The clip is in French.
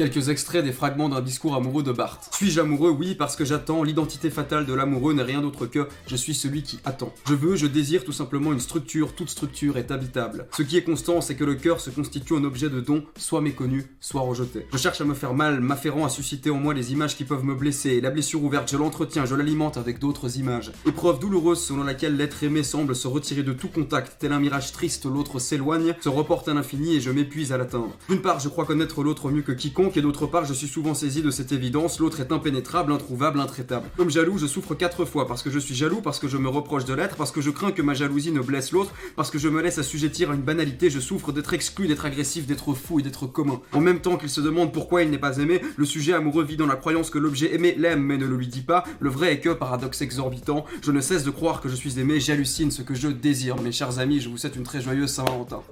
Quelques extraits des fragments d'un discours amoureux de Barthes. Suis-je amoureux? Oui, parce que j'attends. L'identité fatale de l'amoureux n'est rien d'autre que je suis celui qui attend. Je veux, je désire tout simplement une structure. Toute structure est habitable. Ce qui est constant, c'est que le cœur se constitue un objet de don, soit méconnu, soit rejeté. Je cherche à me faire mal, m'affairant à susciter en moi les images qui peuvent me blesser. La blessure ouverte, je l'entretiens, je l'alimente avec d'autres images. Épreuve douloureuse selon laquelle l'être aimé semble se retirer de tout contact, tel un mirage triste, l'autre s'éloigne, se reporte à l'infini et je m'épuise à l'atteindre. D'une part, je crois connaître l'autre mieux que quiconque, et d'autre part, je suis souvent saisi de cette évidence, l'autre est impénétrable, introuvable, intraitable. Comme jaloux, je souffre quatre fois, parce que je suis jaloux, parce que je me reproche de l'être, parce que je crains que ma jalousie ne blesse l'autre, parce que je me laisse assujettir à une banalité, je souffre d'être exclu, d'être agressif, d'être fou et d'être commun. En même temps qu'il se demande pourquoi il n'est pas aimé, le sujet amoureux vit dans la croyance que l'objet aimé l'aime mais ne le lui dit pas. Le vrai est que, paradoxe exorbitant, je ne cesse de croire que je suis aimé, j'hallucine ce que je désire. Mes chers amis, je vous souhaite une très joyeuse Saint-Valentin.